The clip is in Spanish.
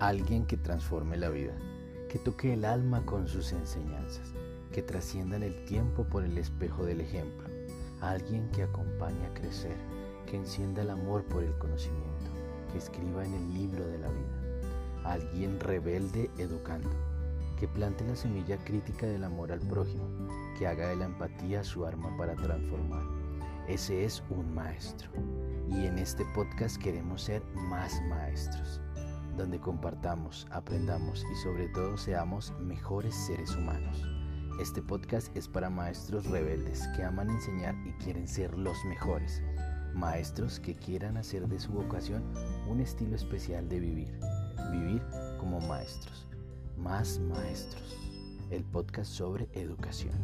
Alguien que transforme la vida, que toque el alma con sus enseñanzas, que trasciendan el tiempo por el espejo del ejemplo. Alguien que acompañe a crecer, que encienda el amor por el conocimiento, que escriba en el libro de la vida. Alguien rebelde educando, que plante la semilla crítica del amor al prójimo, que haga de la empatía su arma para transformar. Ese es un maestro. Y en este podcast queremos ser más maestros, donde compartamos, aprendamos y sobre todo seamos mejores seres humanos. Este podcast es para maestros rebeldes que aman enseñar y quieren ser los mejores. Maestros que quieran hacer de su vocación un estilo especial de vivir. Vivir como maestros. Más maestros. El podcast sobre educación.